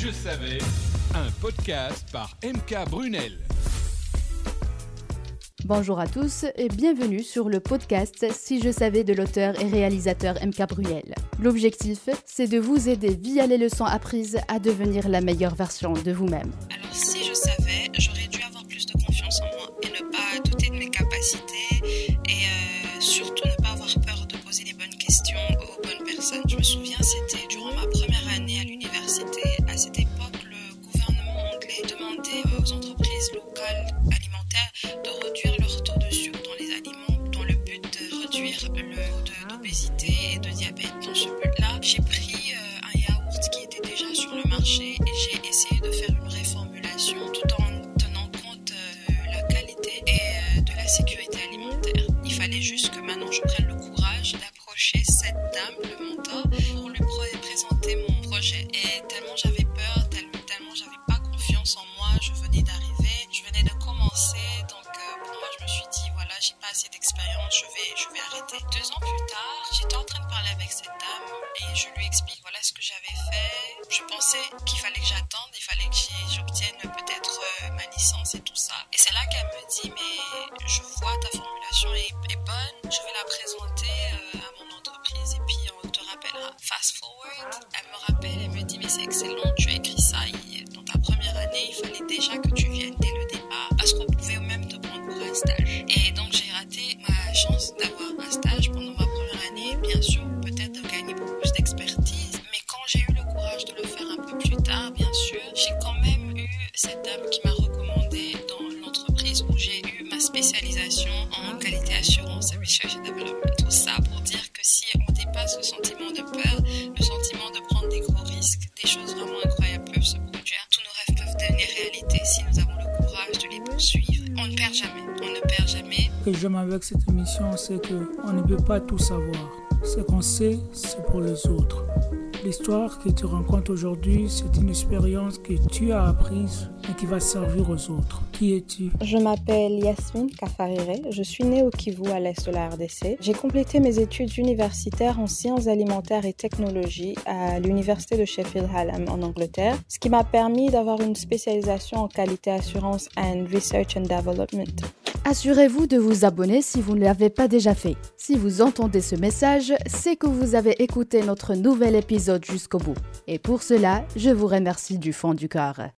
je savais, un podcast par MK Brunel. Bonjour à tous et bienvenue sur le podcast Si je savais de l'auteur et réalisateur MK Brunel. L'objectif, c'est de vous aider via les leçons apprises à devenir la meilleure version de vous-même. Alors si je savais, j'aurais dû avoir plus de confiance en moi et ne pas douter de mes capacités et euh, surtout ne pas avoir peur de poser les bonnes questions aux bonnes personnes. Je me souviens, c'était durant ma première aux entreprises locales alimentaires de réduire leur taux de sucre dans les aliments dans le but de réduire le taux d'obésité et de diabète. Dans ce but-là, j'ai pris d'arriver, je venais de commencer, donc euh, pour moi je me suis dit voilà j'ai pas assez d'expérience, je vais, je vais arrêter. Deux ans plus tard, j'étais en train de parler avec cette dame et je lui explique voilà ce que j'avais fait. Je pensais qu'il fallait que j'attende, il fallait que j'obtienne peut-être euh, ma licence et tout ça. Et c'est là qu'elle me dit mais je vois ta formulation est, bonne, je vais la présenter euh, à mon entreprise et puis on te rappellera. Fast forward, elle me rappelle, elle me dit mais c'est excellent, tu bien sûr peut-être de gagner beaucoup plus d'expertise, mais quand j'ai eu le courage de le faire un peu plus tard, bien sûr, j'ai quand même eu cette dame qui m'a recommandé dans l'entreprise où j'ai eu ma spécialisation en qualité assurance et research and development. Tout ça pour dire que si on dépasse le sentiment de peur, le sentiment de prendre des gros risques, des choses vraiment incroyables peuvent se produire. Tous nos rêves peuvent devenir réalité si nous avons le courage de les poursuivre. On ne perd jamais, on ne perd jamais. Ce que j'aime avec cette émission, c'est qu'on ne peut pas tout savoir. Ce qu'on sait, c'est pour les autres. L'histoire que tu rencontres aujourd'hui, c'est une expérience que tu as apprise et qui va servir aux autres. Qui es-tu? Je m'appelle Yasmine Kafarire, je suis née au Kivu à l'est de la RDC. J'ai complété mes études universitaires en sciences alimentaires et technologies à l'université de Sheffield Hallam en Angleterre, ce qui m'a permis d'avoir une spécialisation en qualité assurance and research and development. Assurez-vous de vous abonner si vous ne l'avez pas déjà fait. Si vous entendez ce message, c'est que vous avez écouté notre nouvel épisode jusqu'au bout. Et pour cela, je vous remercie du fond du cœur.